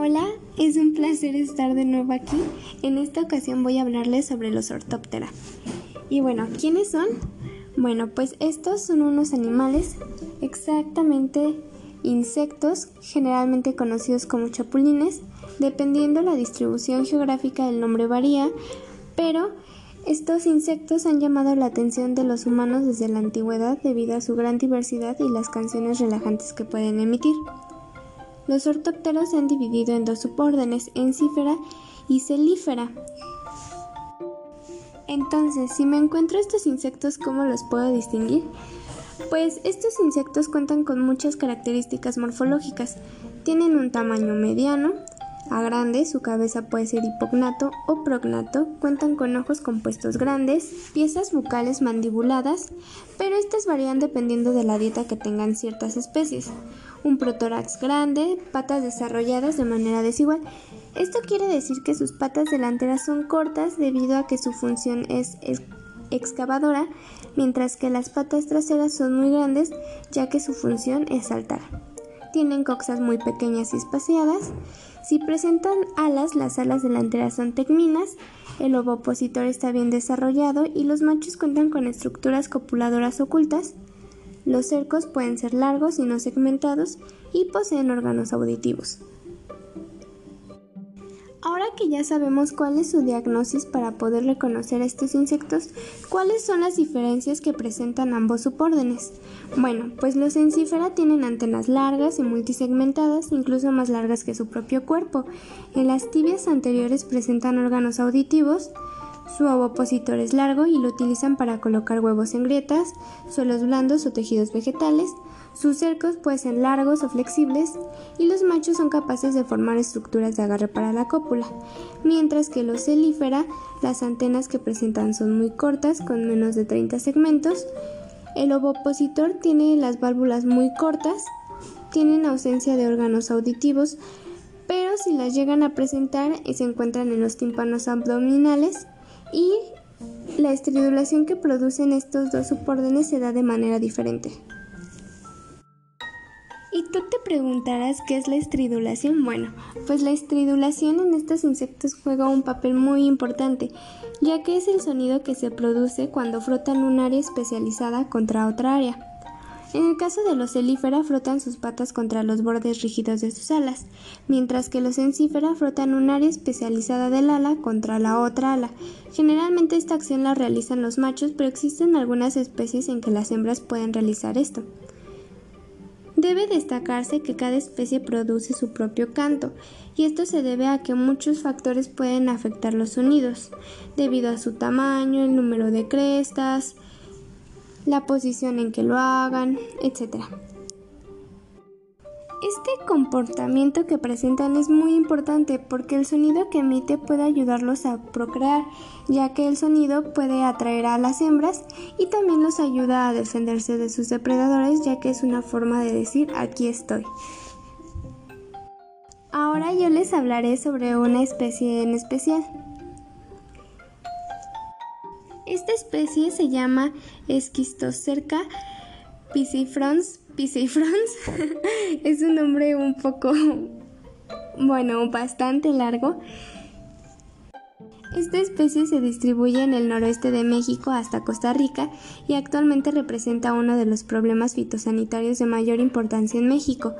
Hola, es un placer estar de nuevo aquí. En esta ocasión voy a hablarles sobre los ortóptera. Y bueno, ¿quiénes son? Bueno, pues estos son unos animales exactamente insectos, generalmente conocidos como chapulines. Dependiendo la distribución geográfica el nombre varía, pero estos insectos han llamado la atención de los humanos desde la antigüedad debido a su gran diversidad y las canciones relajantes que pueden emitir. Los ortópteros se han dividido en dos subórdenes, encífera y celífera. Entonces, si me encuentro estos insectos, ¿cómo los puedo distinguir? Pues estos insectos cuentan con muchas características morfológicas. Tienen un tamaño mediano, a grande, su cabeza puede ser hipognato o prognato, cuentan con ojos compuestos grandes, piezas bucales mandibuladas, pero estas varían dependiendo de la dieta que tengan ciertas especies. Un protórax grande, patas desarrolladas de manera desigual. Esto quiere decir que sus patas delanteras son cortas debido a que su función es excavadora, mientras que las patas traseras son muy grandes ya que su función es saltar. Tienen coxas muy pequeñas y espaciadas. Si presentan alas, las alas delanteras son tegminas, el ovopositor está bien desarrollado y los machos cuentan con estructuras copuladoras ocultas. Los cercos pueden ser largos y no segmentados y poseen órganos auditivos. Ahora que ya sabemos cuál es su diagnosis para poder reconocer estos insectos, ¿cuáles son las diferencias que presentan ambos subórdenes? Bueno, pues los encífera tienen antenas largas y multisegmentadas, incluso más largas que su propio cuerpo. En las tibias anteriores presentan órganos auditivos, su ovopositor es largo y lo utilizan para colocar huevos en grietas, suelos blandos o tejidos vegetales. Sus cercos pueden ser largos o flexibles y los machos son capaces de formar estructuras de agarre para la cópula, mientras que los celífera, las antenas que presentan son muy cortas, con menos de 30 segmentos. El ovopositor tiene las válvulas muy cortas, tienen ausencia de órganos auditivos, pero si las llegan a presentar eh, se encuentran en los tímpanos abdominales y la estridulación que producen estos dos subórdenes se da de manera diferente. Y tú te preguntarás qué es la estridulación. Bueno, pues la estridulación en estos insectos juega un papel muy importante, ya que es el sonido que se produce cuando frotan un área especializada contra otra área. En el caso de los celífera frotan sus patas contra los bordes rígidos de sus alas, mientras que los encífera frotan un área especializada del ala contra la otra ala. Generalmente esta acción la realizan los machos, pero existen algunas especies en que las hembras pueden realizar esto. Debe destacarse que cada especie produce su propio canto, y esto se debe a que muchos factores pueden afectar los sonidos, debido a su tamaño, el número de crestas, la posición en que lo hagan, etc. Este comportamiento que presentan es muy importante porque el sonido que emite puede ayudarlos a procrear, ya que el sonido puede atraer a las hembras y también los ayuda a defenderse de sus depredadores, ya que es una forma de decir aquí estoy. Ahora yo les hablaré sobre una especie en especial. Esta especie se llama Esquistocerca piscifrons. Piscifrons es un nombre un poco, bueno, bastante largo esta especie se distribuye en el noroeste de México hasta Costa Rica y actualmente representa uno de los problemas fitosanitarios de mayor importancia en México.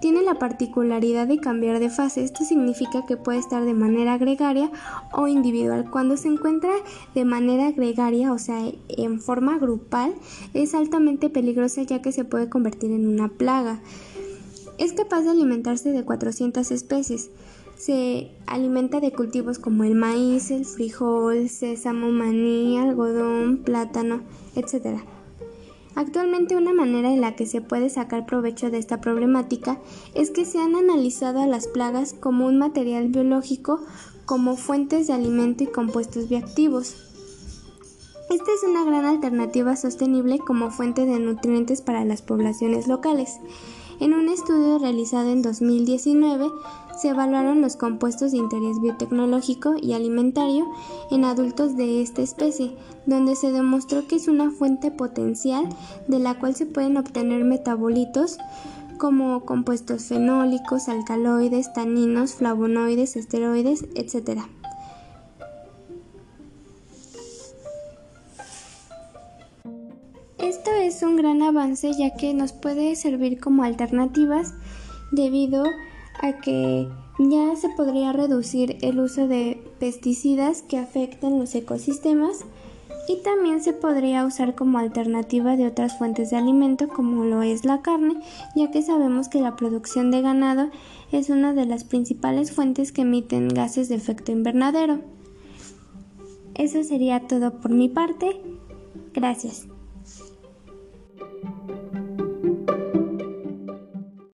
Tiene la particularidad de cambiar de fase, esto significa que puede estar de manera gregaria o individual. Cuando se encuentra de manera gregaria, o sea, en forma grupal, es altamente peligrosa ya que se puede convertir en una plaga. Es capaz de alimentarse de 400 especies. Se alimenta de cultivos como el maíz, el frijol, sésamo, maní, algodón, plátano, etc. Actualmente una manera en la que se puede sacar provecho de esta problemática es que se han analizado a las plagas como un material biológico como fuentes de alimento y compuestos bioactivos. Esta es una gran alternativa sostenible como fuente de nutrientes para las poblaciones locales. En un estudio realizado en 2019 se evaluaron los compuestos de interés biotecnológico y alimentario en adultos de esta especie, donde se demostró que es una fuente potencial de la cual se pueden obtener metabolitos como compuestos fenólicos, alcaloides, taninos, flavonoides, esteroides, etc. es un gran avance ya que nos puede servir como alternativas debido a que ya se podría reducir el uso de pesticidas que afectan los ecosistemas y también se podría usar como alternativa de otras fuentes de alimento como lo es la carne, ya que sabemos que la producción de ganado es una de las principales fuentes que emiten gases de efecto invernadero. Eso sería todo por mi parte. Gracias.